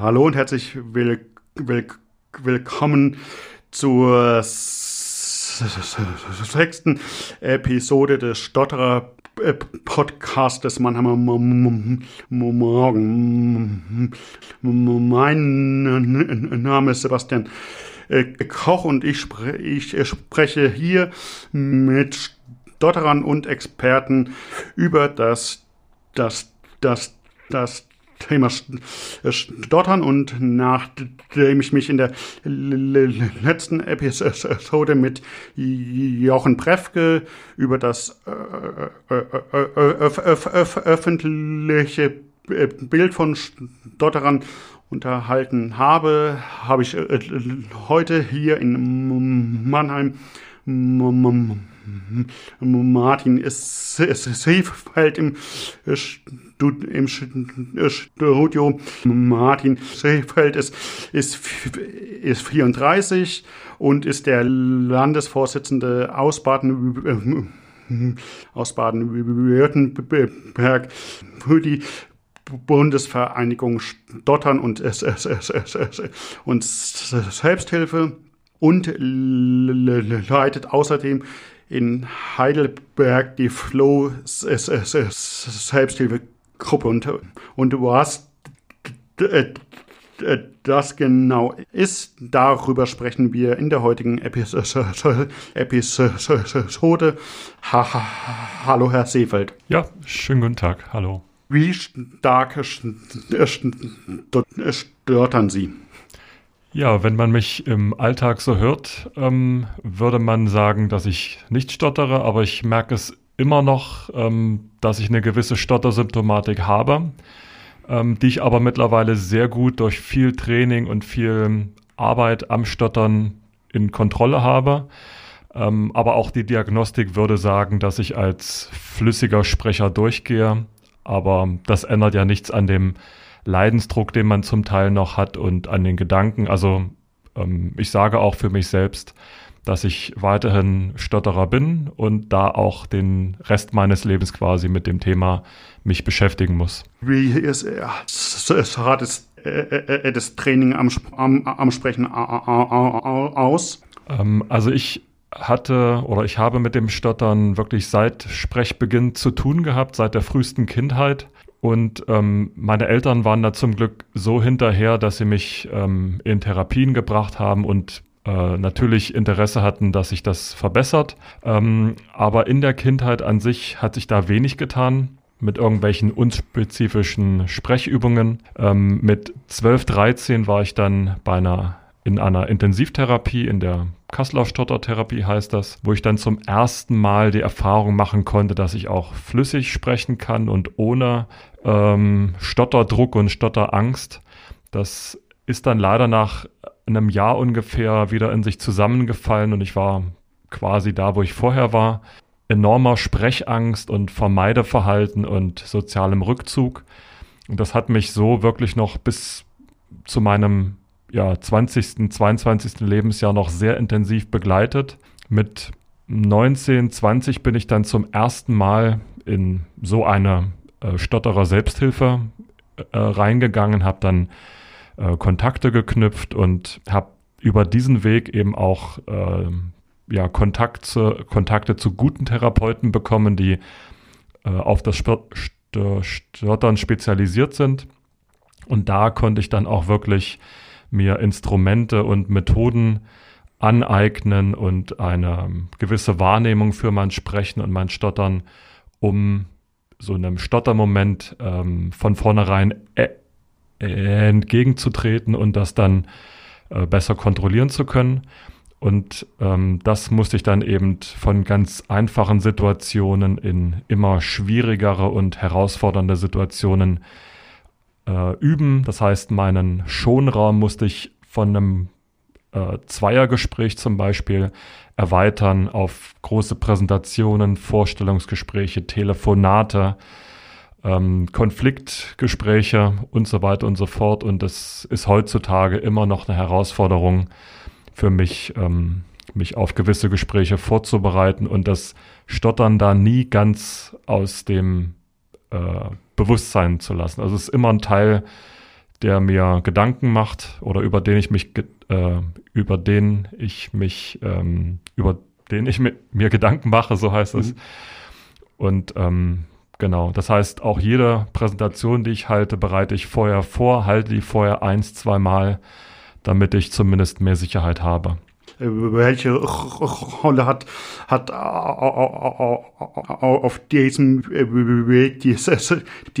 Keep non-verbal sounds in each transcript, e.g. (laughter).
Hallo und herzlich will, will, willkommen zur sechsten Episode des Stotterer Podcast des Mannheimer Morgen. Mein Name ist Sebastian Koch und ich, spre ich spreche hier mit Stotterern und Experten über das, das, das, das Thema Stottern und nachdem ich mich in der letzten Episode mit Jochen Prefke über das öffentliche Bild von Stotterern unterhalten habe, habe ich heute hier in Mannheim Martin Seefeld im, im Studio. Martin Seefeld ist, ist, ist 34 und ist der Landesvorsitzende aus Baden aus Baden-Württemberg für die Bundesvereinigung Stottern und, und Selbsthilfe und leitet außerdem in Heidelberg die Flow Selbsthilfegruppe und, und was das genau ist, darüber sprechen wir in der heutigen Episode. Episode. Ha, ha, hallo, Herr Seefeld. Ja, schönen guten Tag. Hallo. Wie stark störtern Sie? Ja, wenn man mich im Alltag so hört, ähm, würde man sagen, dass ich nicht stottere, aber ich merke es immer noch, ähm, dass ich eine gewisse Stottersymptomatik habe, ähm, die ich aber mittlerweile sehr gut durch viel Training und viel Arbeit am Stottern in Kontrolle habe. Ähm, aber auch die Diagnostik würde sagen, dass ich als flüssiger Sprecher durchgehe. Aber das ändert ja nichts an dem Leidensdruck, den man zum Teil noch hat und an den Gedanken. Also ähm, ich sage auch für mich selbst, dass ich weiterhin Stotterer bin und da auch den Rest meines Lebens quasi mit dem Thema mich beschäftigen muss. Wie ist es hat es äh, das Training am, am, am Sprechen aus? Ähm, also ich hatte oder ich habe mit dem Stottern wirklich seit Sprechbeginn zu tun gehabt, seit der frühesten Kindheit. Und ähm, meine Eltern waren da zum Glück so hinterher, dass sie mich ähm, in Therapien gebracht haben und äh, natürlich Interesse hatten, dass sich das verbessert. Ähm, aber in der Kindheit an sich hat sich da wenig getan mit irgendwelchen unspezifischen Sprechübungen. Ähm, mit 12, 13 war ich dann bei einer in einer Intensivtherapie, in der Kasseler Stottertherapie heißt das, wo ich dann zum ersten Mal die Erfahrung machen konnte, dass ich auch flüssig sprechen kann und ohne ähm, Stotterdruck und Stotterangst. Das ist dann leider nach einem Jahr ungefähr wieder in sich zusammengefallen und ich war quasi da, wo ich vorher war. Enormer Sprechangst und Vermeideverhalten und sozialem Rückzug. Und das hat mich so wirklich noch bis zu meinem ja, 20., 22. Lebensjahr noch sehr intensiv begleitet. Mit 19, 20 bin ich dann zum ersten Mal in so eine äh, Stotterer Selbsthilfe äh, reingegangen, habe dann äh, Kontakte geknüpft und habe über diesen Weg eben auch äh, ja, Kontakt zu, Kontakte zu guten Therapeuten bekommen, die äh, auf das Stottern spezialisiert sind. Und da konnte ich dann auch wirklich mir Instrumente und Methoden aneignen und eine gewisse Wahrnehmung für mein Sprechen und mein Stottern, um so einem Stottermoment ähm, von vornherein äh, entgegenzutreten und das dann äh, besser kontrollieren zu können. Und ähm, das musste ich dann eben von ganz einfachen Situationen in immer schwierigere und herausfordernde Situationen äh, üben. Das heißt, meinen Schonraum musste ich von einem äh, Zweiergespräch zum Beispiel erweitern auf große Präsentationen, Vorstellungsgespräche, Telefonate, ähm, Konfliktgespräche und so weiter und so fort. Und das ist heutzutage immer noch eine Herausforderung für mich, ähm, mich auf gewisse Gespräche vorzubereiten und das Stottern da nie ganz aus dem äh, Bewusstsein zu lassen. Also es ist immer ein Teil der mir Gedanken macht oder über den ich mich, äh, über den ich mich, ähm, über den ich mit, mir Gedanken mache, so heißt es. Mhm. Und ähm, genau, das heißt, auch jede Präsentation, die ich halte, bereite ich vorher vor, halte die vorher eins, zweimal, damit ich zumindest mehr Sicherheit habe welche Rolle hat, hat auf diesem Weg die,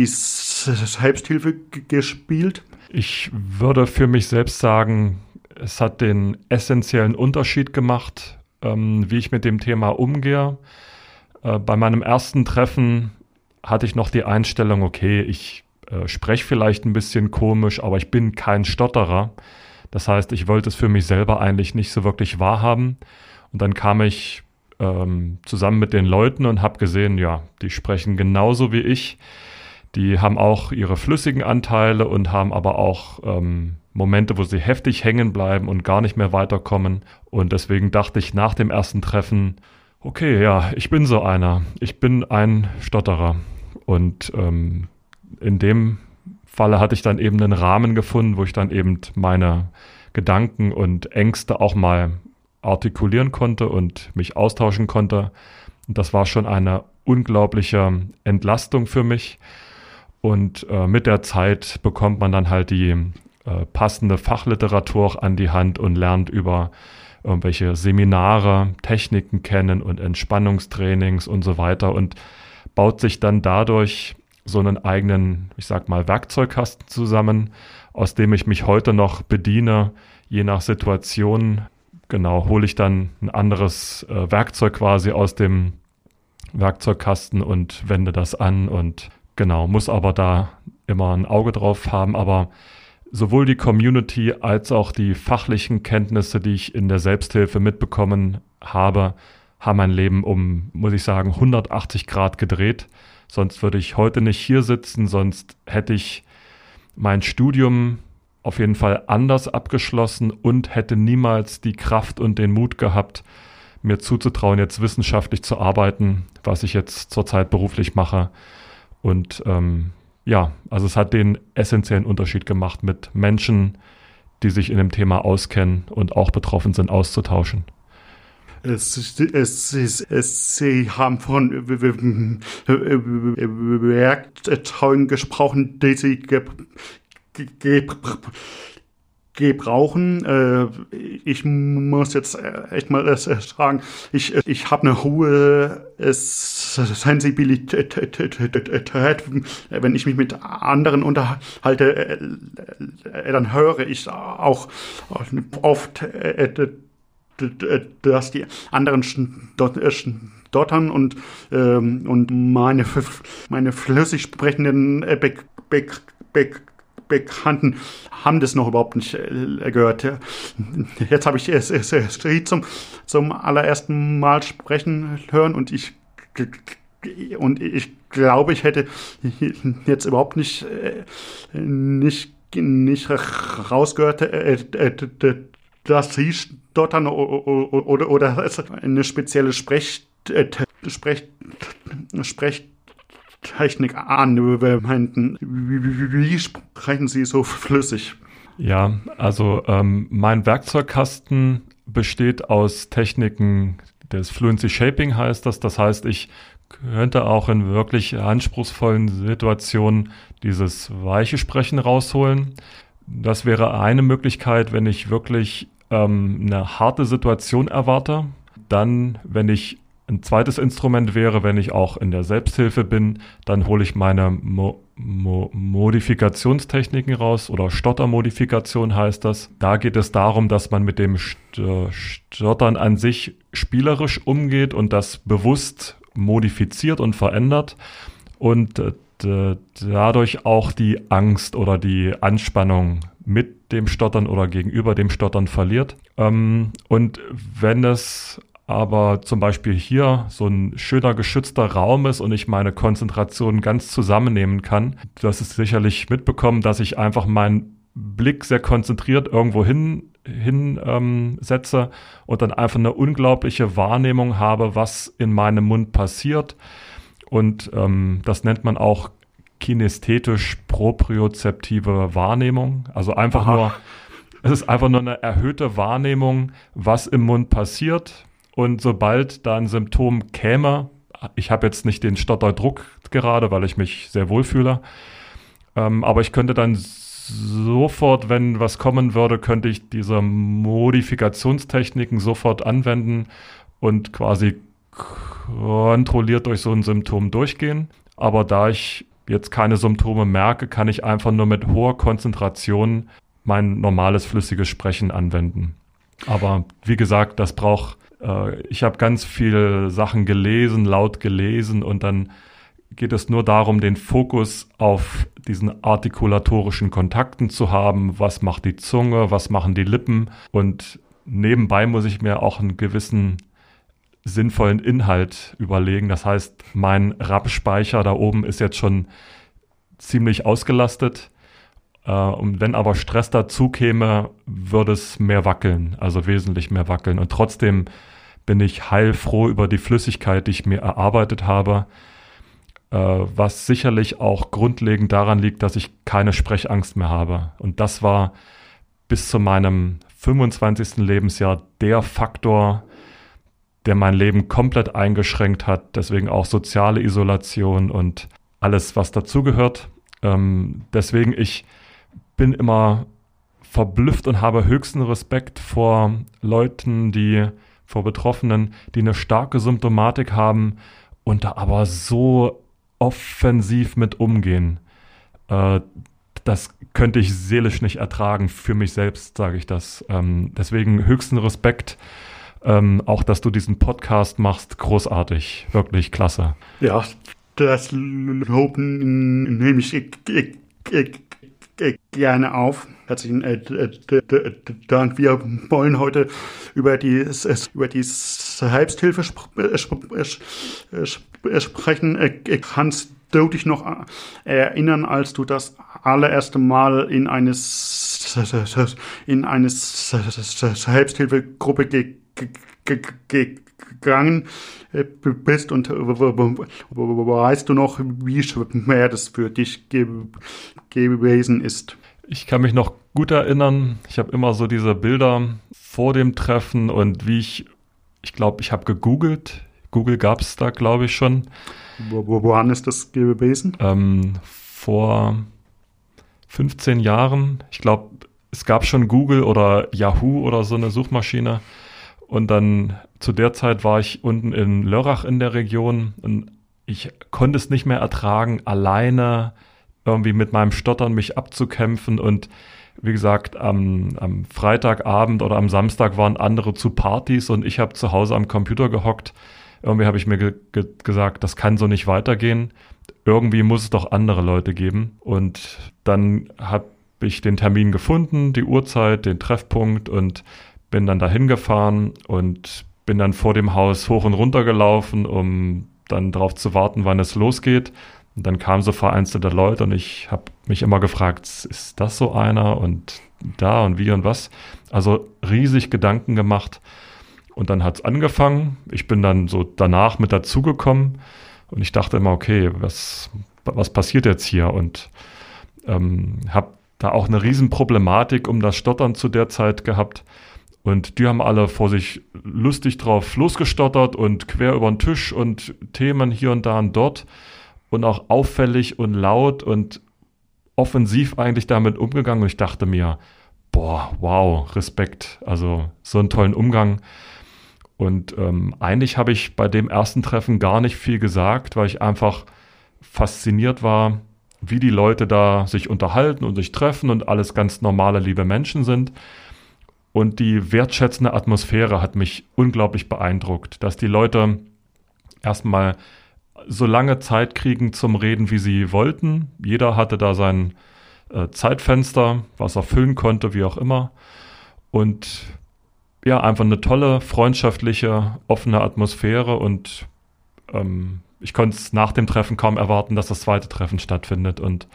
Selbsthilfe gespielt? Ich würde für mich selbst sagen, es hat den essentiellen Unterschied gemacht, ähm, wie ich mit dem Thema umgehe. Äh, bei meinem ersten Treffen hatte ich noch die Einstellung, okay, ich äh, spreche vielleicht ein bisschen komisch, aber ich bin kein Stotterer. Das heißt, ich wollte es für mich selber eigentlich nicht so wirklich wahrhaben. Und dann kam ich ähm, zusammen mit den Leuten und habe gesehen, ja, die sprechen genauso wie ich. Die haben auch ihre flüssigen Anteile und haben aber auch ähm, Momente, wo sie heftig hängen bleiben und gar nicht mehr weiterkommen. Und deswegen dachte ich nach dem ersten Treffen, okay, ja, ich bin so einer. Ich bin ein Stotterer. Und ähm, in dem Falle hatte ich dann eben einen Rahmen gefunden, wo ich dann eben meine Gedanken und Ängste auch mal artikulieren konnte und mich austauschen konnte. Und das war schon eine unglaubliche Entlastung für mich. Und äh, mit der Zeit bekommt man dann halt die äh, passende Fachliteratur an die Hand und lernt über irgendwelche Seminare, Techniken kennen und Entspannungstrainings und so weiter und baut sich dann dadurch so einen eigenen, ich sag mal, Werkzeugkasten zusammen, aus dem ich mich heute noch bediene, je nach Situation. Genau, hole ich dann ein anderes äh, Werkzeug quasi aus dem Werkzeugkasten und wende das an und genau, muss aber da immer ein Auge drauf haben. Aber sowohl die Community als auch die fachlichen Kenntnisse, die ich in der Selbsthilfe mitbekommen habe, haben mein Leben um, muss ich sagen, 180 Grad gedreht. Sonst würde ich heute nicht hier sitzen, sonst hätte ich mein Studium auf jeden Fall anders abgeschlossen und hätte niemals die Kraft und den Mut gehabt, mir zuzutrauen, jetzt wissenschaftlich zu arbeiten, was ich jetzt zurzeit beruflich mache. Und ähm, ja, also es hat den essentiellen Unterschied gemacht, mit Menschen, die sich in dem Thema auskennen und auch betroffen sind, auszutauschen. Es, es, es, es, Sie haben von Werkzeugen gesprochen, die Sie ge, ge, gebrauchen. Äh, ich muss jetzt echt mal sagen, ich, ich habe eine hohe Sensibilität, wenn ich mich mit anderen unterhalte, dann höre ich auch oft dass die anderen äh, stottern und, ähm, und meine, meine flüssig sprechenden äh, Be Be Be Bekannten haben das noch überhaupt nicht äh, gehört. Jetzt habe ich es, es, es zum, zum allerersten Mal sprechen hören und ich und ich glaube, ich hätte jetzt überhaupt nicht nicht nicht rausgehört, dass sie stottern oder, oder eine spezielle Sprech, äh, Sprech, Sprechtechnik anwenden. Wie sprechen Sie so flüssig? Ja, also ähm, mein Werkzeugkasten besteht aus Techniken des Fluency Shaping heißt das. Das heißt, ich könnte auch in wirklich anspruchsvollen Situationen dieses weiche Sprechen rausholen. Das wäre eine Möglichkeit, wenn ich wirklich ähm, eine harte Situation erwarte. Dann, wenn ich ein zweites Instrument wäre, wenn ich auch in der Selbsthilfe bin, dann hole ich meine Mo Mo Modifikationstechniken raus oder Stottermodifikation heißt das. Da geht es darum, dass man mit dem Stottern an sich spielerisch umgeht und das bewusst modifiziert und verändert und äh, dadurch auch die Angst oder die Anspannung mit dem Stottern oder gegenüber dem Stottern verliert. Ähm, und wenn es aber zum Beispiel hier so ein schöner geschützter Raum ist und ich meine Konzentration ganz zusammennehmen kann, das ist sicherlich mitbekommen, dass ich einfach meinen Blick sehr konzentriert irgendwo hin hin ähm, und dann einfach eine unglaubliche Wahrnehmung habe, was in meinem Mund passiert. Und ähm, das nennt man auch kinästhetisch propriozeptive Wahrnehmung. Also einfach Aha. nur, es ist einfach nur eine erhöhte Wahrnehmung, was im Mund passiert. Und sobald da ein Symptom käme, ich habe jetzt nicht den Stotterdruck gerade, weil ich mich sehr wohl fühle, ähm, aber ich könnte dann sofort, wenn was kommen würde, könnte ich diese Modifikationstechniken sofort anwenden und quasi kontrolliert durch so ein Symptom durchgehen. Aber da ich jetzt keine Symptome merke, kann ich einfach nur mit hoher Konzentration mein normales flüssiges Sprechen anwenden. Aber wie gesagt, das braucht, äh, ich habe ganz viele Sachen gelesen, laut gelesen und dann geht es nur darum, den Fokus auf diesen artikulatorischen Kontakten zu haben. Was macht die Zunge? Was machen die Lippen? Und nebenbei muss ich mir auch einen gewissen sinnvollen Inhalt überlegen. Das heißt, mein RAP-Speicher da oben ist jetzt schon ziemlich ausgelastet. Äh, und wenn aber Stress dazu käme, würde es mehr wackeln, also wesentlich mehr wackeln. Und trotzdem bin ich heilfroh über die Flüssigkeit, die ich mir erarbeitet habe, äh, was sicherlich auch grundlegend daran liegt, dass ich keine Sprechangst mehr habe. Und das war bis zu meinem 25. Lebensjahr der Faktor, der mein Leben komplett eingeschränkt hat. Deswegen auch soziale Isolation und alles, was dazugehört. Ähm, deswegen, ich bin immer verblüfft und habe höchsten Respekt vor Leuten, die, vor Betroffenen, die eine starke Symptomatik haben und da aber so offensiv mit umgehen. Äh, das könnte ich seelisch nicht ertragen, für mich selbst sage ich das. Ähm, deswegen höchsten Respekt. Ähm, auch, dass du diesen Podcast machst, großartig, wirklich klasse. Ja, das Lob nehme ich, ich, gerne auf. Herzlichen Dank. Wir wollen heute über die, über die Selbsthilfe sprechen. Kannst du dich noch erinnern, als du das allererste Mal in eine, in eine Selbsthilfegruppe gegangen bist und weißt du noch, wie schwer das für dich gewesen ist? Ich kann mich noch gut erinnern. Ich habe immer so diese Bilder vor dem Treffen und wie ich, ich glaube, ich habe gegoogelt. Google gab es da, glaube ich, schon. Wo, wo, woran ist das gewesen? Ähm, vor 15 Jahren. Ich glaube, es gab schon Google oder Yahoo oder so eine Suchmaschine. Und dann zu der Zeit war ich unten in Lörrach in der Region und ich konnte es nicht mehr ertragen, alleine irgendwie mit meinem Stottern mich abzukämpfen und wie gesagt, am, am Freitagabend oder am Samstag waren andere zu Partys und ich habe zu Hause am Computer gehockt. Irgendwie habe ich mir ge ge gesagt, das kann so nicht weitergehen. Irgendwie muss es doch andere Leute geben. Und dann habe ich den Termin gefunden, die Uhrzeit, den Treffpunkt und bin dann dahin gefahren und bin dann vor dem Haus hoch und runter gelaufen, um dann darauf zu warten, wann es losgeht. Und dann kamen so vereinzelte Leute und ich habe mich immer gefragt, ist das so einer und da und wie und was? Also riesig Gedanken gemacht. Und dann hat es angefangen. Ich bin dann so danach mit dazugekommen und ich dachte immer, okay, was, was passiert jetzt hier? Und ähm, habe da auch eine Riesenproblematik um das Stottern zu der Zeit gehabt. Und die haben alle vor sich lustig drauf losgestottert und quer über den Tisch und Themen hier und da und dort und auch auffällig und laut und offensiv eigentlich damit umgegangen. Und ich dachte mir, boah, wow, Respekt. Also so einen tollen Umgang. Und ähm, eigentlich habe ich bei dem ersten Treffen gar nicht viel gesagt, weil ich einfach fasziniert war, wie die Leute da sich unterhalten und sich treffen und alles ganz normale, liebe Menschen sind. Und die wertschätzende Atmosphäre hat mich unglaublich beeindruckt, dass die Leute erstmal so lange Zeit kriegen zum Reden, wie sie wollten. Jeder hatte da sein äh, Zeitfenster, was er füllen konnte, wie auch immer. Und ja, einfach eine tolle, freundschaftliche, offene Atmosphäre und ähm, ich konnte es nach dem Treffen kaum erwarten, dass das zweite Treffen stattfindet. Und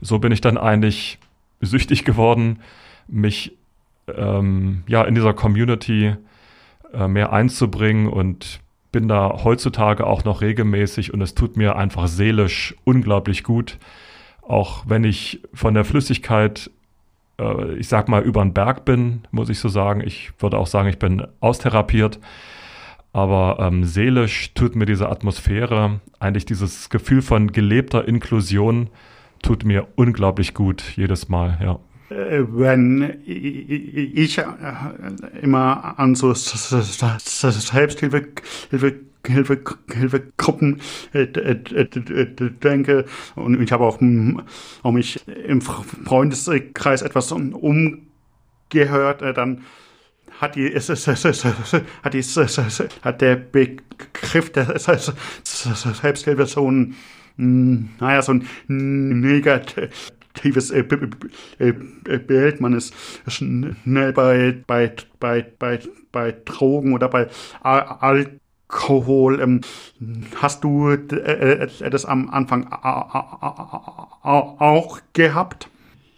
so bin ich dann eigentlich süchtig geworden, mich ähm, ja in dieser Community äh, mehr einzubringen und bin da heutzutage auch noch regelmäßig und es tut mir einfach seelisch unglaublich gut. Auch wenn ich von der Flüssigkeit, äh, ich sag mal, über den Berg bin, muss ich so sagen. Ich würde auch sagen, ich bin austherapiert. Aber ähm, seelisch tut mir diese Atmosphäre, eigentlich dieses Gefühl von gelebter Inklusion, tut mir unglaublich gut jedes Mal, ja. Äh, wenn ich äh, immer an so Selbsthilfe Hilfe, Hilfe, Hilfegruppen äh, denke und ich habe auch, auch mich im Freundeskreis etwas umgehört, dann hat die, hat die, hat der Begriff der Selbsthilfe so ein, naja, so ein negativ aktives äh, äh, Bild. Man ist schnell bei, bei, bei, bei, bei Drogen oder bei Alkohol. Ähm, hast du äh, das am Anfang auch gehabt?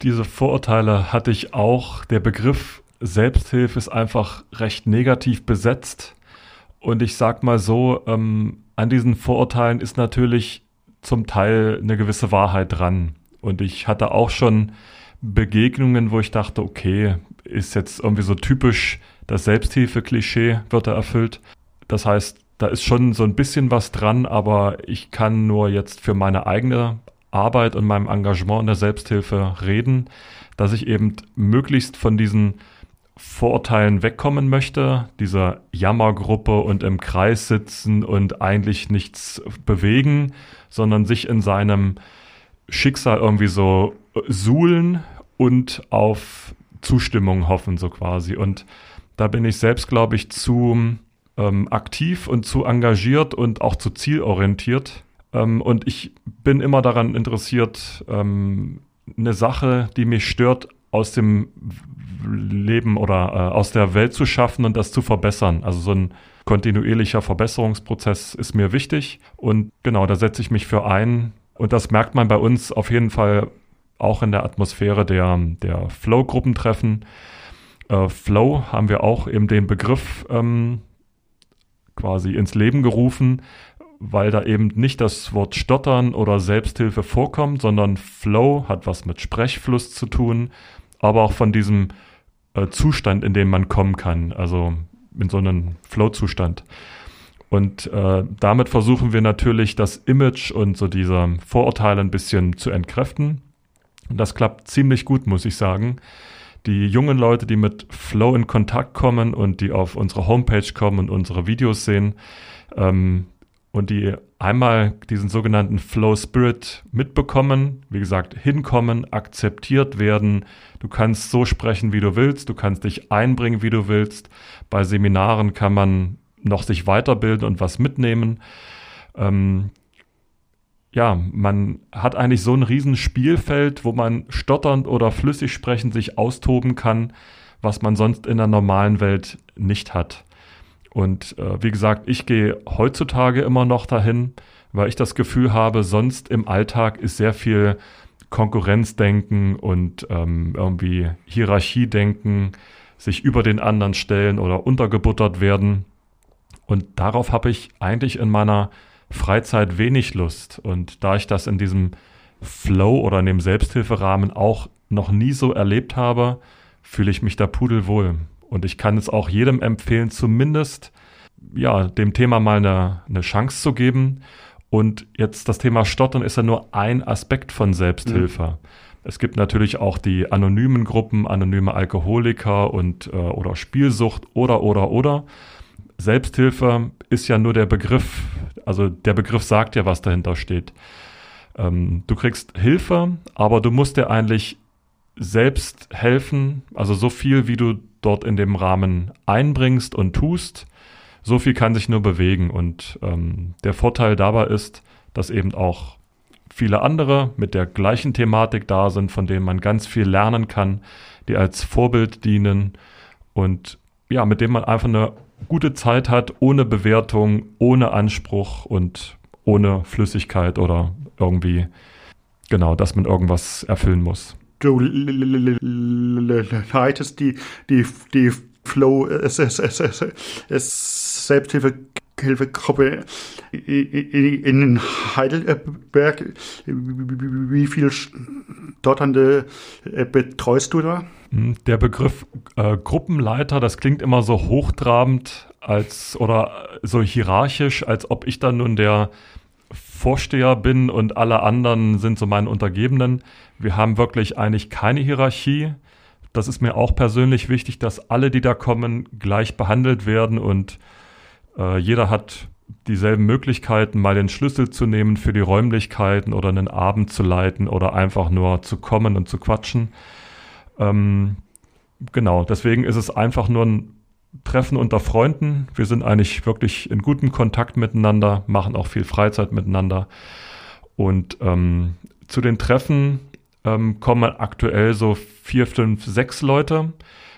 Diese Vorurteile hatte ich auch. Der Begriff Selbsthilfe ist einfach recht negativ besetzt. Und ich sag mal so, ähm, an diesen Vorurteilen ist natürlich zum Teil eine gewisse Wahrheit dran. Und ich hatte auch schon Begegnungen, wo ich dachte, okay, ist jetzt irgendwie so typisch das Selbsthilfe-Klischee wird da erfüllt. Das heißt, da ist schon so ein bisschen was dran, aber ich kann nur jetzt für meine eigene Arbeit und meinem Engagement in der Selbsthilfe reden, dass ich eben möglichst von diesen Vorurteilen wegkommen möchte, dieser Jammergruppe und im Kreis sitzen und eigentlich nichts bewegen, sondern sich in seinem Schicksal irgendwie so suhlen und auf Zustimmung hoffen, so quasi. Und da bin ich selbst, glaube ich, zu ähm, aktiv und zu engagiert und auch zu zielorientiert. Ähm, und ich bin immer daran interessiert, ähm, eine Sache, die mich stört, aus dem Leben oder äh, aus der Welt zu schaffen und das zu verbessern. Also so ein kontinuierlicher Verbesserungsprozess ist mir wichtig. Und genau, da setze ich mich für ein, und das merkt man bei uns auf jeden Fall auch in der Atmosphäre der, der Flow-Gruppentreffen. Äh, Flow haben wir auch eben den Begriff ähm, quasi ins Leben gerufen, weil da eben nicht das Wort Stottern oder Selbsthilfe vorkommt, sondern Flow hat was mit Sprechfluss zu tun, aber auch von diesem äh, Zustand, in dem man kommen kann, also in so einem Flow-Zustand. Und äh, damit versuchen wir natürlich das Image und so diese Vorurteile ein bisschen zu entkräften. Und das klappt ziemlich gut, muss ich sagen. Die jungen Leute, die mit Flow in Kontakt kommen und die auf unsere Homepage kommen und unsere Videos sehen ähm, und die einmal diesen sogenannten Flow Spirit mitbekommen, wie gesagt, hinkommen, akzeptiert werden. Du kannst so sprechen, wie du willst, du kannst dich einbringen, wie du willst. Bei Seminaren kann man noch sich weiterbilden und was mitnehmen. Ähm, ja, man hat eigentlich so ein riesen Spielfeld, wo man stotternd oder flüssig sprechend sich austoben kann, was man sonst in der normalen Welt nicht hat. Und äh, wie gesagt, ich gehe heutzutage immer noch dahin, weil ich das Gefühl habe, sonst im Alltag ist sehr viel Konkurrenzdenken und ähm, irgendwie Hierarchiedenken, sich über den anderen stellen oder untergebuttert werden. Und darauf habe ich eigentlich in meiner Freizeit wenig Lust. Und da ich das in diesem Flow oder in dem Selbsthilferahmen auch noch nie so erlebt habe, fühle ich mich da pudelwohl. Und ich kann es auch jedem empfehlen, zumindest ja, dem Thema mal eine, eine Chance zu geben. Und jetzt das Thema Stottern ist ja nur ein Aspekt von Selbsthilfe. Mhm. Es gibt natürlich auch die anonymen Gruppen, anonyme Alkoholiker und äh, oder Spielsucht oder oder oder. Selbsthilfe ist ja nur der Begriff, also der Begriff sagt ja, was dahinter steht. Ähm, du kriegst Hilfe, aber du musst dir eigentlich selbst helfen, also so viel, wie du dort in dem Rahmen einbringst und tust, so viel kann sich nur bewegen. Und ähm, der Vorteil dabei ist, dass eben auch viele andere mit der gleichen Thematik da sind, von denen man ganz viel lernen kann, die als Vorbild dienen und ja, mit dem man einfach eine gute Zeit hat, ohne Bewertung, ohne Anspruch und ohne Flüssigkeit oder irgendwie, genau, dass man irgendwas erfüllen muss. Du leitest die, die, die Flow, es, es, es, es, es Selbsthilfe Hilfegruppe in Heidelberg. Wie viele Stotternde betreust du da? Hm, der Begriff äh, Gruppenleiter, das klingt immer so hochtrabend als oder so hierarchisch, als ob ich dann nun der Vorsteher bin und alle anderen sind so meine Untergebenen. Wir haben wirklich eigentlich keine Hierarchie. Das ist mir auch persönlich wichtig, dass alle, die da kommen, gleich behandelt werden und äh, jeder hat dieselben Möglichkeiten, mal den Schlüssel zu nehmen für die Räumlichkeiten oder einen Abend zu leiten oder einfach nur zu kommen und zu quatschen. Ähm, genau, deswegen ist es einfach nur ein Treffen unter Freunden. Wir sind eigentlich wirklich in gutem Kontakt miteinander, machen auch viel Freizeit miteinander. Und ähm, zu den Treffen ähm, kommen aktuell so vier, fünf, sechs Leute.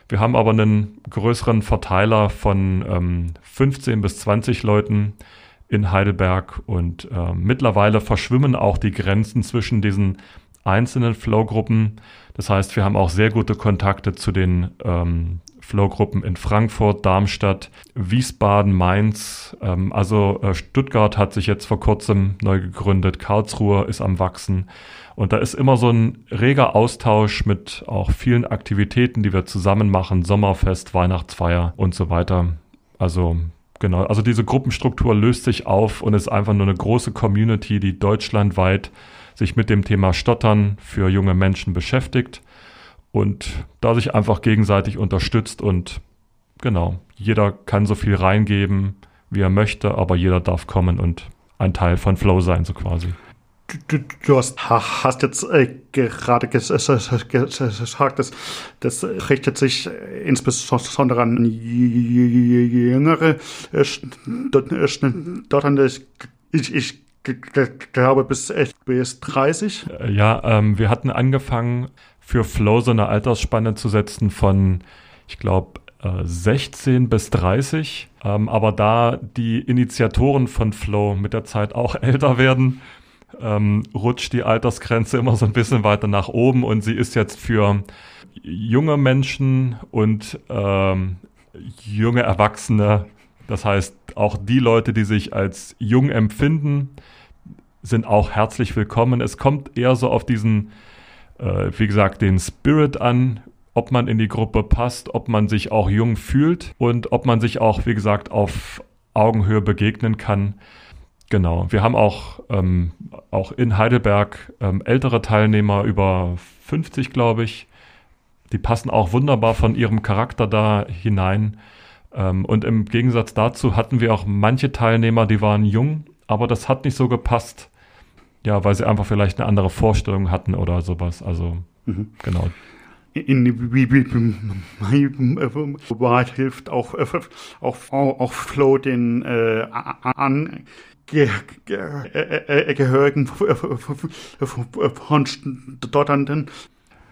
Wir haben aber einen größeren Verteiler von ähm, 15 bis 20 Leuten in Heidelberg und äh, mittlerweile verschwimmen auch die Grenzen zwischen diesen einzelnen Flow-Gruppen. Das heißt, wir haben auch sehr gute Kontakte zu den ähm, Flow-Gruppen in Frankfurt, Darmstadt, Wiesbaden, Mainz. Ähm, also äh, Stuttgart hat sich jetzt vor kurzem neu gegründet, Karlsruhe ist am Wachsen. Und da ist immer so ein reger Austausch mit auch vielen Aktivitäten, die wir zusammen machen, Sommerfest, Weihnachtsfeier und so weiter. Also genau, also diese Gruppenstruktur löst sich auf und ist einfach nur eine große Community, die deutschlandweit sich mit dem Thema Stottern für junge Menschen beschäftigt und da sich einfach gegenseitig unterstützt und genau, jeder kann so viel reingeben, wie er möchte, aber jeder darf kommen und ein Teil von Flow sein, so quasi du, du hast, hast jetzt äh, gerade gesagt, dass das richtet sich insbesondere an jüngere äh, Stotternde. Ich, ich glaube bis, bis 30. Äh, ja, ähm, wir hatten angefangen, für Flow so eine Altersspanne zu setzen von, ich glaube, 16 bis 30. Ähm, aber da die Initiatoren von Flow mit der Zeit auch (laughs) älter werden, ähm, rutscht die Altersgrenze immer so ein bisschen weiter nach oben und sie ist jetzt für junge Menschen und ähm, junge Erwachsene, das heißt auch die Leute, die sich als jung empfinden, sind auch herzlich willkommen. Es kommt eher so auf diesen, äh, wie gesagt, den Spirit an, ob man in die Gruppe passt, ob man sich auch jung fühlt und ob man sich auch, wie gesagt, auf Augenhöhe begegnen kann. Genau, wir haben auch, ähm, auch in Heidelberg ähm, ältere Teilnehmer über 50, glaube ich. Die passen auch wunderbar von ihrem Charakter da hinein. Ähm, und im Gegensatz dazu hatten wir auch manche Teilnehmer, die waren jung, aber das hat nicht so gepasst. Ja, weil sie einfach vielleicht eine andere Vorstellung hatten oder sowas. Also, mhm. genau in Wahrheit hilft auch, auch, auch Flow den äh, an Gehörigen von Stotternden.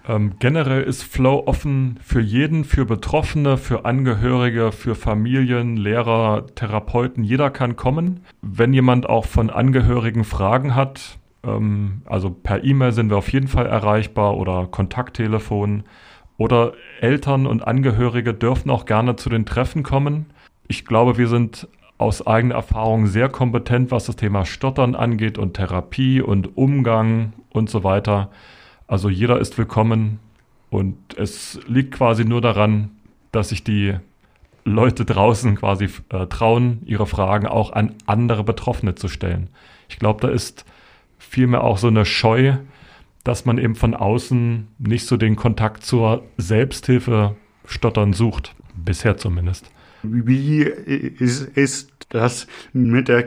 Ähm, generell ist Flow offen für jeden, für Betroffene, für Angehörige, für Familien, Lehrer, Therapeuten. Jeder kann kommen. Wenn jemand auch von Angehörigen Fragen hat, ähm, also per E-Mail sind wir auf jeden Fall erreichbar oder Kontakttelefon. Oder Eltern und Angehörige dürfen auch gerne zu den Treffen kommen. Ich glaube, wir sind aus eigener Erfahrung sehr kompetent, was das Thema Stottern angeht und Therapie und Umgang und so weiter. Also jeder ist willkommen und es liegt quasi nur daran, dass sich die Leute draußen quasi äh, trauen, ihre Fragen auch an andere Betroffene zu stellen. Ich glaube, da ist vielmehr auch so eine Scheu, dass man eben von außen nicht so den Kontakt zur Selbsthilfe stottern sucht. Bisher zumindest. Wie ist, ist das mit der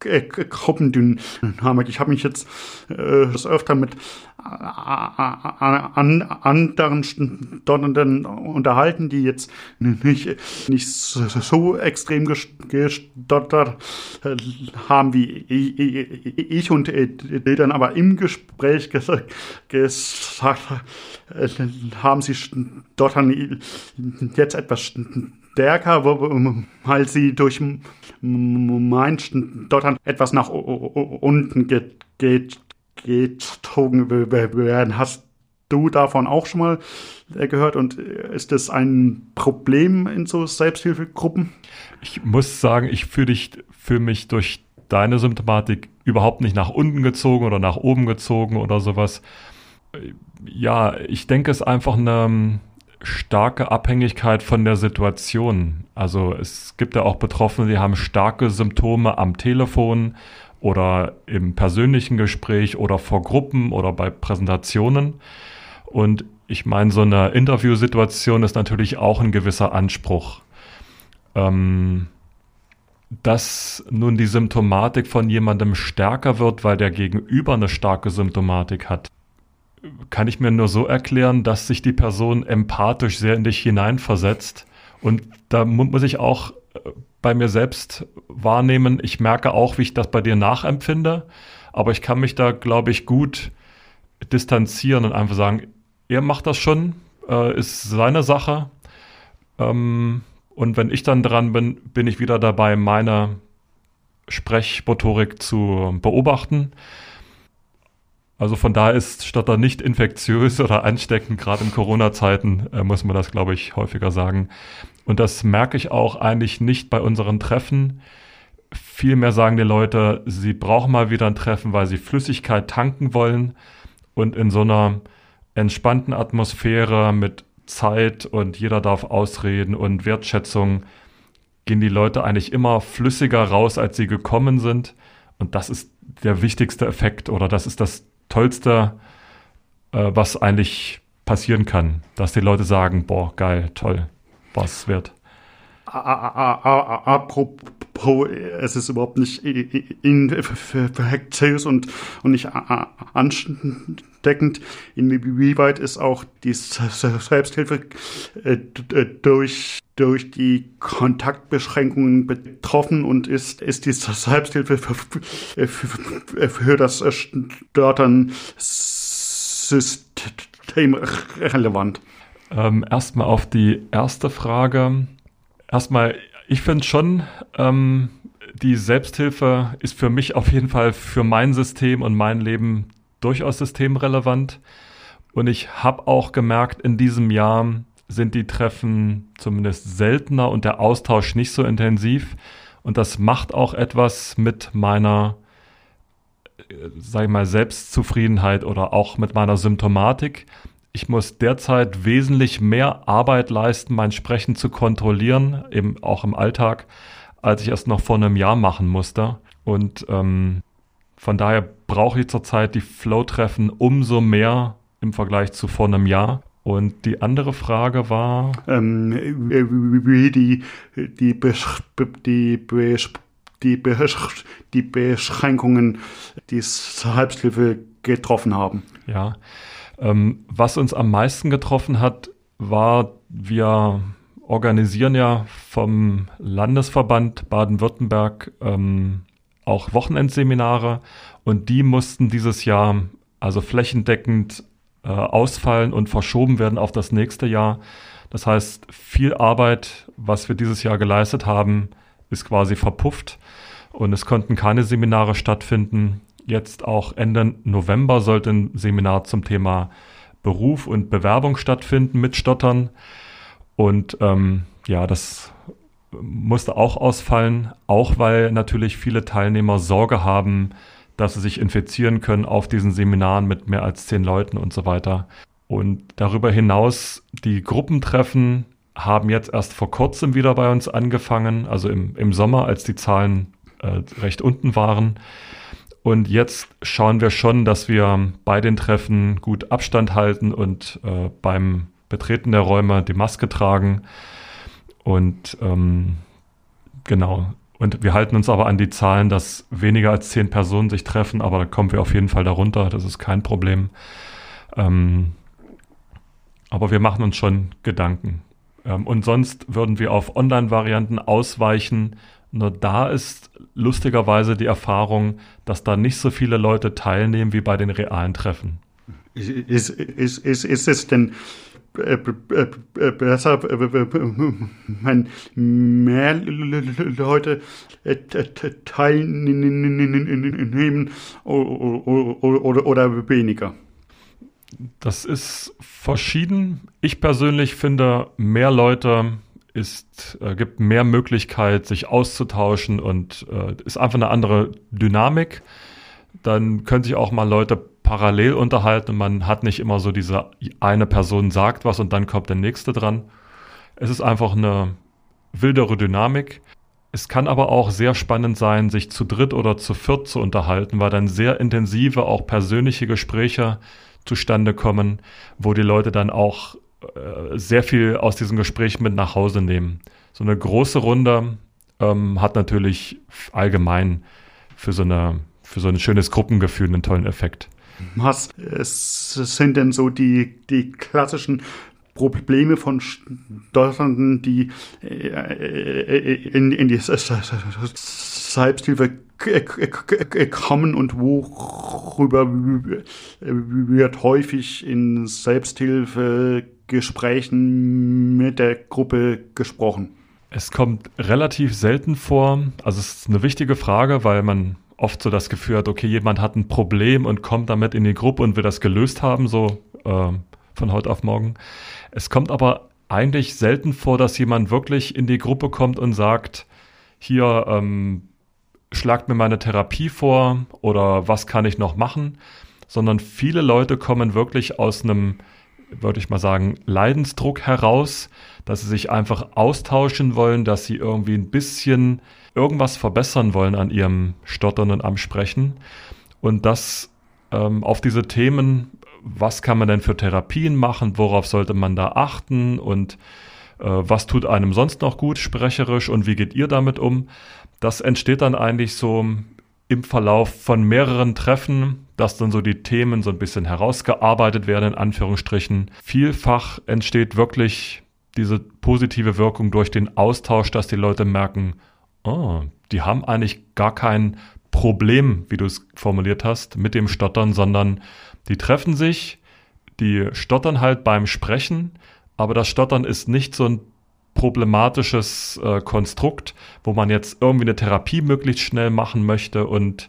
Gruppendynamik? Ich habe mich jetzt äh, öfter mit an, anderen Stottern unterhalten, die jetzt nicht, nicht so extrem gestottert haben wie ich und die dann aber im Gespräch gesagt haben, sie stottern jetzt etwas stärker, weil sie durch mein Stottern etwas nach unten gezogen werden. Hast du davon auch schon mal äh, gehört und äh, ist das ein Problem in so Selbsthilfegruppen? Ich muss sagen, ich fühle fühl mich durch deine Symptomatik überhaupt nicht nach unten gezogen oder nach oben gezogen oder sowas. Ja, ich denke, es ist einfach eine starke Abhängigkeit von der Situation. Also es gibt ja auch Betroffene, die haben starke Symptome am Telefon oder im persönlichen Gespräch oder vor Gruppen oder bei Präsentationen. Und ich meine, so eine Interviewsituation ist natürlich auch ein gewisser Anspruch. Ähm, dass nun die Symptomatik von jemandem stärker wird, weil der Gegenüber eine starke Symptomatik hat, kann ich mir nur so erklären, dass sich die Person empathisch sehr in dich hineinversetzt. Und da muss ich auch äh, bei mir selbst wahrnehmen, ich merke auch, wie ich das bei dir nachempfinde, aber ich kann mich da, glaube ich, gut distanzieren und einfach sagen, er macht das schon, äh, ist seine Sache. Ähm, und wenn ich dann dran bin, bin ich wieder dabei, meine Sprechmotorik zu beobachten. Also von daher ist Stotter nicht infektiös oder ansteckend. Gerade in Corona-Zeiten äh, muss man das, glaube ich, häufiger sagen. Und das merke ich auch eigentlich nicht bei unseren Treffen. Vielmehr sagen die Leute, sie brauchen mal wieder ein Treffen, weil sie Flüssigkeit tanken wollen. Und in so einer entspannten Atmosphäre mit Zeit und jeder darf ausreden und Wertschätzung, gehen die Leute eigentlich immer flüssiger raus, als sie gekommen sind. Und das ist der wichtigste Effekt oder das ist das Tollste, äh, was eigentlich passieren kann, dass die Leute sagen, boah, geil, toll, was wird. Apropos, es ist überhaupt nicht infektiös und, und nicht ansteckend. Inwieweit ist auch die Selbsthilfe äh, durch, durch die Kontaktbeschränkungen betroffen und ist, ist die Selbsthilfe für, für, für das Störtern-System relevant? Ähm, erstmal auf die erste Frage. Erstmal, ich finde schon, ähm, die Selbsthilfe ist für mich auf jeden Fall für mein System und mein Leben durchaus systemrelevant. Und ich habe auch gemerkt, in diesem Jahr sind die Treffen zumindest seltener und der Austausch nicht so intensiv. Und das macht auch etwas mit meiner, äh, sag ich mal, Selbstzufriedenheit oder auch mit meiner Symptomatik. Ich muss derzeit wesentlich mehr Arbeit leisten, mein Sprechen zu kontrollieren, eben auch im Alltag, als ich es noch vor einem Jahr machen musste. Und ähm, von daher brauche ich zurzeit die Flow-Treffen umso mehr im Vergleich zu vor einem Jahr. Und die andere Frage war. Ähm, wie die, die, Besch die, Besch die, Besch die Beschränkungen die Selbsthilfe getroffen haben. Ja. Ähm, was uns am meisten getroffen hat, war, wir organisieren ja vom Landesverband Baden-Württemberg ähm, auch Wochenendseminare und die mussten dieses Jahr also flächendeckend äh, ausfallen und verschoben werden auf das nächste Jahr. Das heißt, viel Arbeit, was wir dieses Jahr geleistet haben, ist quasi verpufft und es konnten keine Seminare stattfinden. Jetzt auch Ende November sollte ein Seminar zum Thema Beruf und Bewerbung stattfinden mit Stottern. Und ähm, ja, das musste auch ausfallen, auch weil natürlich viele Teilnehmer Sorge haben, dass sie sich infizieren können auf diesen Seminaren mit mehr als zehn Leuten und so weiter. Und darüber hinaus, die Gruppentreffen haben jetzt erst vor kurzem wieder bei uns angefangen, also im, im Sommer, als die Zahlen äh, recht unten waren. Und jetzt schauen wir schon, dass wir bei den Treffen gut Abstand halten und äh, beim Betreten der Räume die Maske tragen. Und ähm, genau. Und wir halten uns aber an die Zahlen, dass weniger als zehn Personen sich treffen, aber da kommen wir auf jeden Fall darunter. Das ist kein Problem. Ähm, aber wir machen uns schon Gedanken. Ähm, und sonst würden wir auf Online-Varianten ausweichen. Nur da ist lustigerweise die Erfahrung, dass da nicht so viele Leute teilnehmen wie bei den realen Treffen. Ist, ist, ist, ist es denn besser, wenn mehr Leute teilnehmen oder, oder weniger? Das ist verschieden. Ich persönlich finde, mehr Leute ist, äh, gibt mehr Möglichkeit, sich auszutauschen und äh, ist einfach eine andere Dynamik. Dann können sich auch mal Leute parallel unterhalten. Man hat nicht immer so diese eine Person sagt was und dann kommt der nächste dran. Es ist einfach eine wildere Dynamik. Es kann aber auch sehr spannend sein, sich zu dritt oder zu viert zu unterhalten, weil dann sehr intensive, auch persönliche Gespräche zustande kommen, wo die Leute dann auch äh, sehr viel aus diesem Gespräch mit nach Hause nehmen. So eine große Runde ähm, hat natürlich allgemein für so, eine, für so ein schönes Gruppengefühl einen tollen Effekt. Was sind denn so die, die klassischen Probleme von Stotternden, die äh, in, in die Selbsthilfe kommen und worüber wird häufig in Selbsthilfegesprächen mit der Gruppe gesprochen? Es kommt relativ selten vor. Also es ist eine wichtige Frage, weil man oft so das Gefühl hat, okay, jemand hat ein Problem und kommt damit in die Gruppe und will das gelöst haben, so äh, von heute auf morgen. Es kommt aber eigentlich selten vor, dass jemand wirklich in die Gruppe kommt und sagt, hier, ähm, schlagt mir meine Therapie vor oder was kann ich noch machen, sondern viele Leute kommen wirklich aus einem, würde ich mal sagen, Leidensdruck heraus, dass sie sich einfach austauschen wollen, dass sie irgendwie ein bisschen irgendwas verbessern wollen an ihrem Stottern und am Sprechen. Und das ähm, auf diese Themen, was kann man denn für Therapien machen, worauf sollte man da achten und äh, was tut einem sonst noch gut sprecherisch und wie geht ihr damit um? Das entsteht dann eigentlich so im Verlauf von mehreren Treffen, dass dann so die Themen so ein bisschen herausgearbeitet werden, in Anführungsstrichen. Vielfach entsteht wirklich diese positive Wirkung durch den Austausch, dass die Leute merken, oh, die haben eigentlich gar kein Problem, wie du es formuliert hast, mit dem Stottern, sondern die treffen sich, die stottern halt beim Sprechen, aber das Stottern ist nicht so ein problematisches äh, Konstrukt, wo man jetzt irgendwie eine Therapie möglichst schnell machen möchte und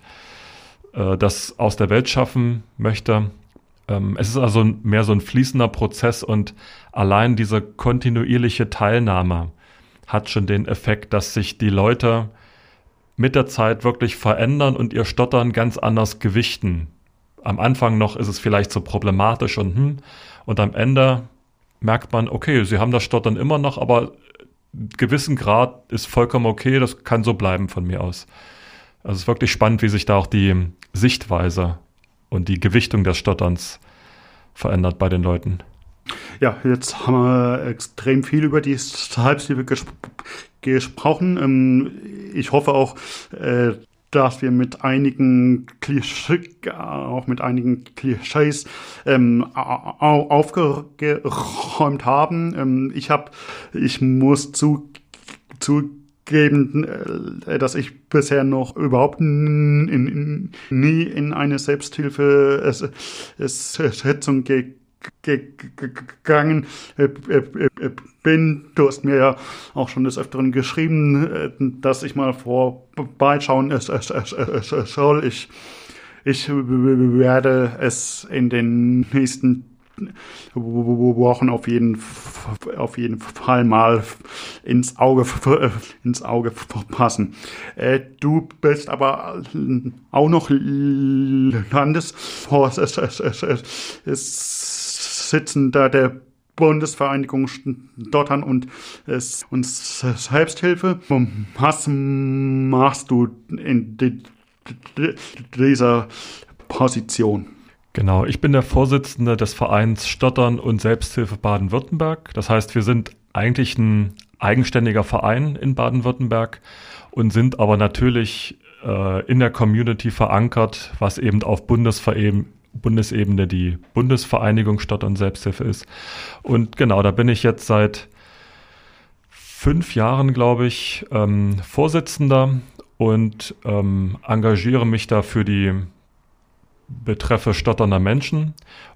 äh, das aus der Welt schaffen möchte. Ähm, es ist also mehr so ein fließender Prozess und allein diese kontinuierliche Teilnahme hat schon den Effekt, dass sich die Leute mit der Zeit wirklich verändern und ihr Stottern ganz anders gewichten. Am Anfang noch ist es vielleicht so problematisch und hm, und am Ende merkt man, okay, sie haben das Stottern immer noch, aber gewissen Grad ist vollkommen okay, das kann so bleiben von mir aus. Also es ist wirklich spannend, wie sich da auch die Sichtweise und die Gewichtung des Stotterns verändert bei den Leuten. Ja, jetzt haben wir extrem viel über die Selbsthilfe gesp gesprochen. Ähm, ich hoffe auch, äh, dass wir mit einigen Klischees, auch mit einigen Klischees ähm, aufgeräumt haben. Ähm, ich habe, ich muss zu, zugeben, äh, dass ich bisher noch überhaupt in, in, nie in eine Selbsthilfe-Sitzung gegangen gegangen äh, äh, bin. Du hast mir ja auch schon des Öfteren geschrieben, dass ich mal vorbeischauen soll. Ich, ich werde es in den nächsten Wochen auf jeden, auf jeden Fall mal ins Auge, ins Auge passen. Du bist aber auch noch Landesvorsitzender Vorsitzender der Bundesvereinigung Stottern und, und Selbsthilfe. Was machst du in dieser Position? Genau, ich bin der Vorsitzende des Vereins Stottern und Selbsthilfe Baden-Württemberg. Das heißt, wir sind eigentlich ein eigenständiger Verein in Baden-Württemberg und sind aber natürlich äh, in der Community verankert, was eben auf Bundesebene die Bundesvereinigung Stadt- und Selbsthilfe ist. Und genau, da bin ich jetzt seit fünf Jahren, glaube ich, ähm, Vorsitzender und ähm, engagiere mich da für die Betreffe stotternder Menschen.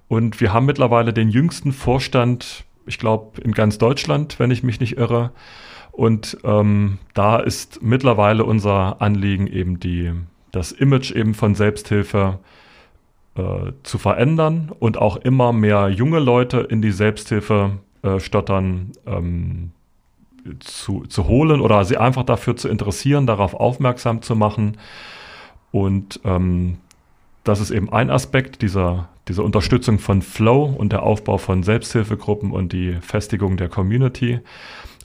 Und wir haben mittlerweile den jüngsten Vorstand, ich glaube, in ganz Deutschland, wenn ich mich nicht irre. Und ähm, da ist mittlerweile unser Anliegen eben die, das Image eben von Selbsthilfe äh, zu verändern und auch immer mehr junge Leute in die Selbsthilfe äh, stottern ähm, zu, zu holen oder sie einfach dafür zu interessieren, darauf aufmerksam zu machen. Und ähm, das ist eben ein Aspekt dieser, dieser Unterstützung von Flow und der Aufbau von Selbsthilfegruppen und die Festigung der Community.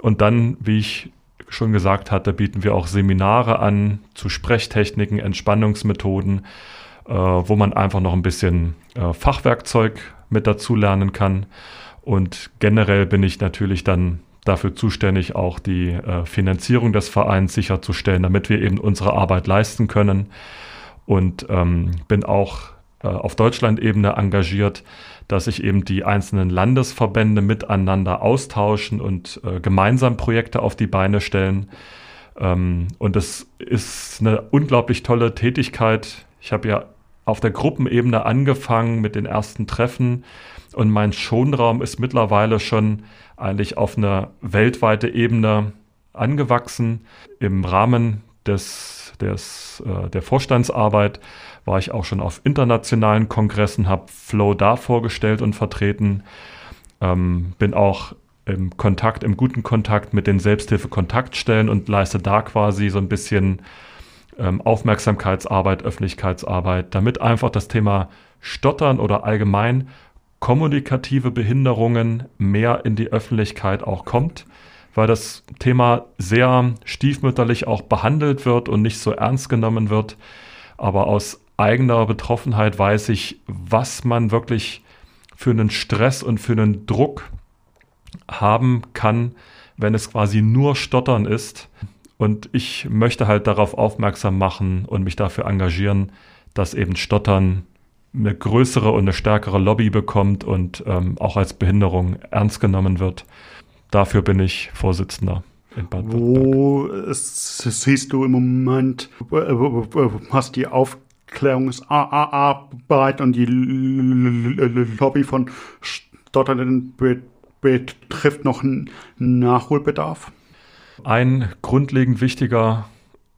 Und dann, wie ich schon gesagt hatte, bieten wir auch Seminare an zu Sprechtechniken, Entspannungsmethoden, äh, wo man einfach noch ein bisschen äh, Fachwerkzeug mit dazu lernen kann. Und generell bin ich natürlich dann dafür zuständig, auch die äh, Finanzierung des Vereins sicherzustellen, damit wir eben unsere Arbeit leisten können. Und ähm, bin auch äh, auf Deutschland-Ebene engagiert, dass sich eben die einzelnen Landesverbände miteinander austauschen und äh, gemeinsam Projekte auf die Beine stellen. Ähm, und es ist eine unglaublich tolle Tätigkeit. Ich habe ja auf der Gruppenebene angefangen mit den ersten Treffen und mein Schonraum ist mittlerweile schon eigentlich auf eine weltweite Ebene angewachsen. Im Rahmen des, des, äh, der Vorstandsarbeit war ich auch schon auf internationalen Kongressen, habe Flow da vorgestellt und vertreten, ähm, bin auch im Kontakt, im guten Kontakt mit den Selbsthilfe-Kontaktstellen und leiste da quasi so ein bisschen ähm, Aufmerksamkeitsarbeit, Öffentlichkeitsarbeit, damit einfach das Thema Stottern oder allgemein kommunikative Behinderungen mehr in die Öffentlichkeit auch kommt, weil das Thema sehr stiefmütterlich auch behandelt wird und nicht so ernst genommen wird. Aber aus eigener Betroffenheit weiß ich, was man wirklich für einen Stress und für einen Druck haben kann, wenn es quasi nur Stottern ist. Und ich möchte halt darauf aufmerksam machen und mich dafür engagieren, dass eben Stottern eine größere und eine stärkere Lobby bekommt und ähm, auch als Behinderung ernst genommen wird. Dafür bin ich Vorsitzender. In Bad Wo siehst du im Moment, hast die Aufklärungsarbeit und die Lobby von Stotternden betrifft noch einen Nachholbedarf? Ein grundlegend wichtiger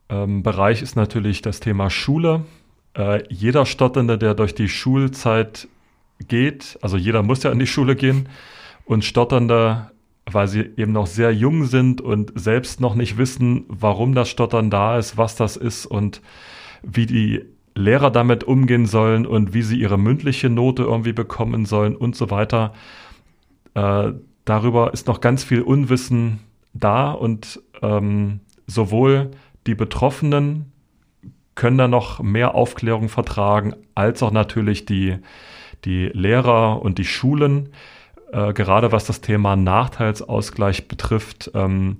ähm, Bereich ist natürlich das Thema Schule äh, jeder Stotternde, der durch die Schulzeit geht, also jeder muss ja in die Schule gehen, und Stotternde, weil sie eben noch sehr jung sind und selbst noch nicht wissen, warum das Stottern da ist, was das ist und wie die Lehrer damit umgehen sollen und wie sie ihre mündliche Note irgendwie bekommen sollen und so weiter. Äh, darüber ist noch ganz viel Unwissen da und ähm, sowohl die Betroffenen können da noch mehr Aufklärung vertragen, als auch natürlich die, die Lehrer und die Schulen. Äh, gerade was das Thema Nachteilsausgleich betrifft, ähm,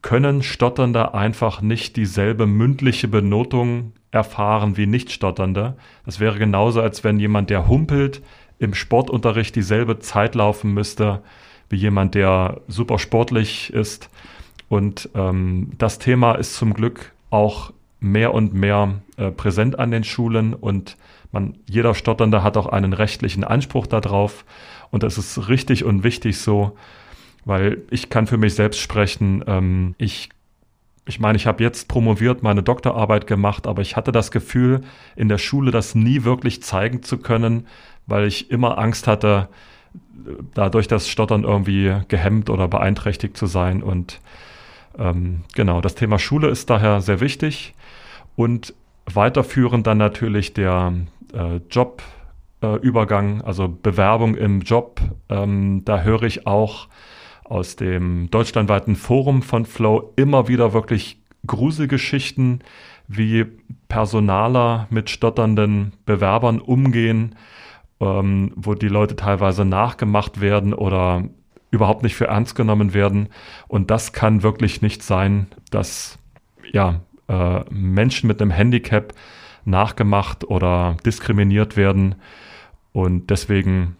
können Stotternde einfach nicht dieselbe mündliche Benotung erfahren wie Nichtstotternde. Das wäre genauso, als wenn jemand, der humpelt, im Sportunterricht dieselbe Zeit laufen müsste wie jemand, der super sportlich ist. Und ähm, das Thema ist zum Glück auch mehr und mehr äh, präsent an den Schulen und man, jeder Stotternde hat auch einen rechtlichen Anspruch darauf und das ist richtig und wichtig so, weil ich kann für mich selbst sprechen. Ähm, ich, ich meine, ich habe jetzt promoviert, meine Doktorarbeit gemacht, aber ich hatte das Gefühl, in der Schule das nie wirklich zeigen zu können, weil ich immer Angst hatte, dadurch das Stottern irgendwie gehemmt oder beeinträchtigt zu sein und ähm, genau, das Thema Schule ist daher sehr wichtig. Und weiterführend dann natürlich der äh, Jobübergang, äh, also Bewerbung im Job. Ähm, da höre ich auch aus dem deutschlandweiten Forum von Flow immer wieder wirklich Gruselgeschichten, wie Personaler mit stotternden Bewerbern umgehen, ähm, wo die Leute teilweise nachgemacht werden oder überhaupt nicht für ernst genommen werden. Und das kann wirklich nicht sein, dass ja, äh, Menschen mit einem Handicap nachgemacht oder diskriminiert werden. Und deswegen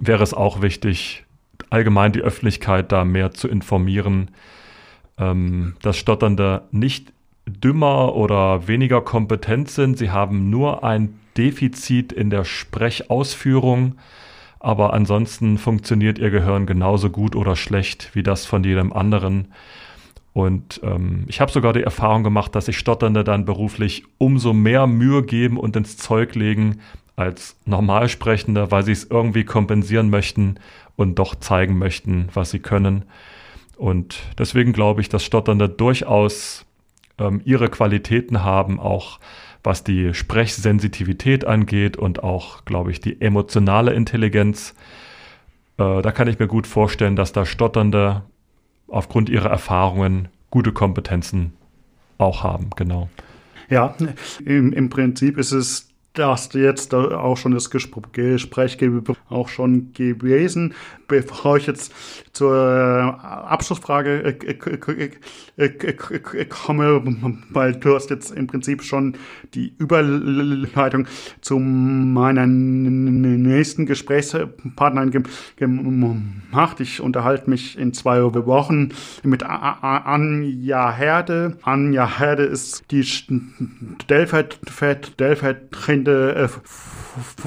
wäre es auch wichtig, allgemein die Öffentlichkeit da mehr zu informieren, ähm, dass Stotternde nicht dümmer oder weniger kompetent sind. Sie haben nur ein Defizit in der Sprechausführung, aber ansonsten funktioniert ihr Gehirn genauso gut oder schlecht wie das von jedem anderen. Und ähm, ich habe sogar die Erfahrung gemacht, dass sich Stotternde dann beruflich umso mehr Mühe geben und ins Zeug legen, als Normalsprechende, weil sie es irgendwie kompensieren möchten und doch zeigen möchten, was sie können. Und deswegen glaube ich, dass Stotternde durchaus ähm, ihre Qualitäten haben, auch was die Sprechsensitivität angeht und auch, glaube ich, die emotionale Intelligenz. Äh, da kann ich mir gut vorstellen, dass da Stotternde aufgrund ihrer Erfahrungen gute Kompetenzen auch haben, genau. Ja, im, im Prinzip ist es das jetzt auch schon das Gespräch auch schon gewesen. Bevor ich jetzt zur Abschlussfrage komme, weil du hast jetzt im Prinzip schon die Überleitung zu meiner nächsten Gesprächspartnerin gemacht. Ich unterhalte mich in zwei Wochen mit Anja Herde. Anja Herde ist die stellvertretende stellvertretende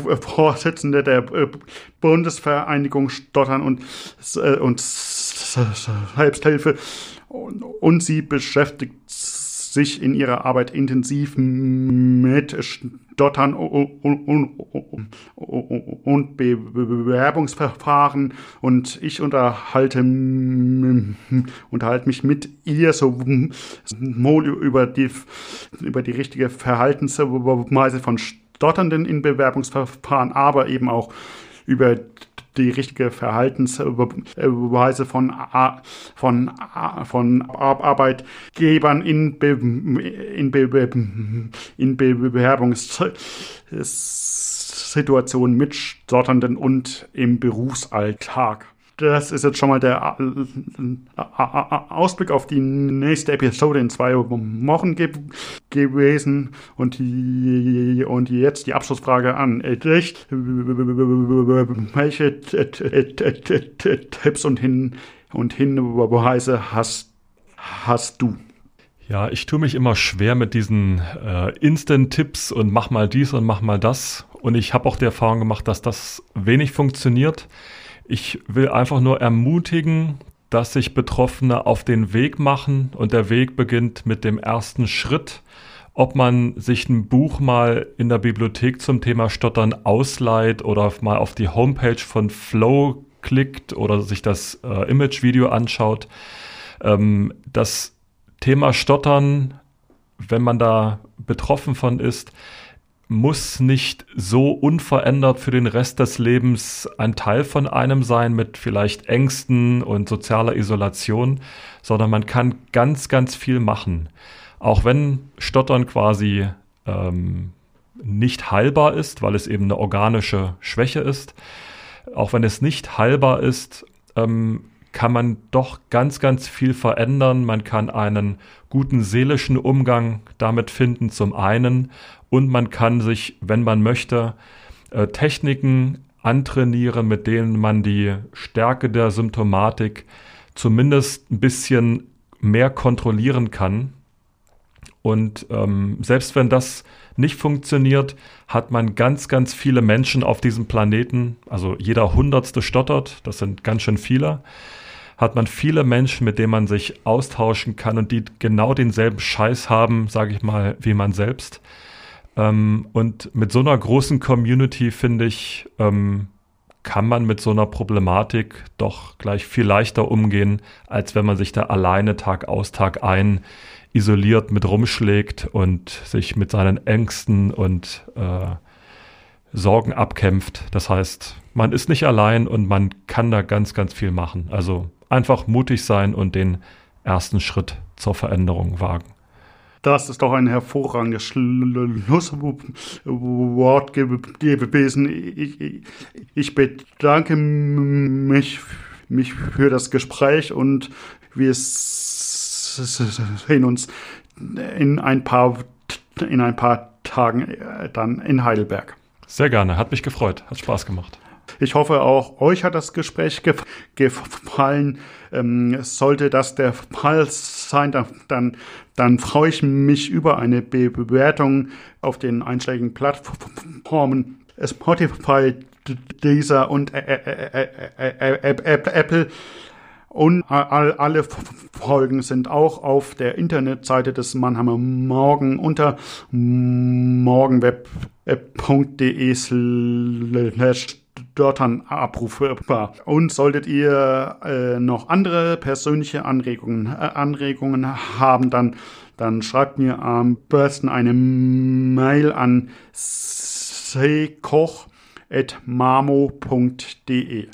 äh, Vorsitzende der äh, Bundesvereinigung Stottern und, äh, und Selbsthilfe. Und, und sie beschäftigt sich in ihrer Arbeit intensiv mit Stottern und Bewerbungsverfahren und ich unterhalte, unterhalte mich mit ihr so über die, über die richtige Verhaltensweise von Stotternden in Bewerbungsverfahren, aber eben auch über die richtige Verhaltensweise von, von, von Arbeitgebern in, Be, in, Be, in Bewerbungssituationen mit Stotternden und im Berufsalltag. Das ist jetzt schon mal der äh, Ausblick auf die nächste Episode in zwei Wochen ge gewesen. Und, und jetzt die Abschlussfrage an dich. Welche Tipps und, Hin und Hinweise hast, hast du? Ja, ich tue mich immer schwer mit diesen äh, Instant-Tipps und mach mal dies und mach mal das. Und ich habe auch die Erfahrung gemacht, dass das wenig funktioniert. Ich will einfach nur ermutigen, dass sich Betroffene auf den Weg machen und der Weg beginnt mit dem ersten Schritt. Ob man sich ein Buch mal in der Bibliothek zum Thema Stottern ausleiht oder mal auf die Homepage von Flow klickt oder sich das äh, Image-Video anschaut. Ähm, das Thema Stottern, wenn man da betroffen von ist, muss nicht so unverändert für den Rest des Lebens ein Teil von einem sein mit vielleicht Ängsten und sozialer Isolation, sondern man kann ganz, ganz viel machen. Auch wenn Stottern quasi ähm, nicht heilbar ist, weil es eben eine organische Schwäche ist, auch wenn es nicht heilbar ist, ähm, kann man doch ganz, ganz viel verändern. Man kann einen guten seelischen Umgang damit finden, zum einen. Und man kann sich, wenn man möchte, äh, Techniken antrainieren, mit denen man die Stärke der Symptomatik zumindest ein bisschen mehr kontrollieren kann. Und ähm, selbst wenn das nicht funktioniert, hat man ganz, ganz viele Menschen auf diesem Planeten, also jeder Hundertste stottert, das sind ganz schön viele, hat man viele Menschen, mit denen man sich austauschen kann und die genau denselben Scheiß haben, sage ich mal, wie man selbst. Ähm, und mit so einer großen Community, finde ich, ähm, kann man mit so einer Problematik doch gleich viel leichter umgehen, als wenn man sich da alleine Tag aus, Tag ein isoliert mit rumschlägt und sich mit seinen Ängsten und äh, Sorgen abkämpft. Das heißt, man ist nicht allein und man kann da ganz, ganz viel machen. Also einfach mutig sein und den ersten Schritt zur Veränderung wagen. Das ist doch ein hervorragendes Schlusswort gewesen. Ich, ich bedanke mich, mich für das Gespräch und wir sehen uns in ein paar, in ein paar Tagen äh, dann in Heidelberg. Sehr gerne, hat mich gefreut, hat Spaß gemacht. Ich hoffe, auch euch hat das Gespräch gef gefallen. Ähm, sollte das der Fall sein, dann, dann, dann freue ich mich über eine Be Bewertung auf den einschlägigen Plattformen Spotify, Deezer und Apple. Und all, alle Folgen sind auch auf der Internetseite des Mannheimer Morgen unter morgenweb.de slash Dörtern abrufbar. Und solltet ihr äh, noch andere persönliche Anregungen, äh, Anregungen haben, dann, dann schreibt mir am besten eine Mail an sekoch.mamo.de.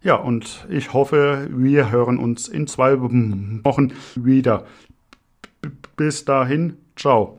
Ja, und ich hoffe, wir hören uns in zwei Wochen wieder. Bis dahin, ciao.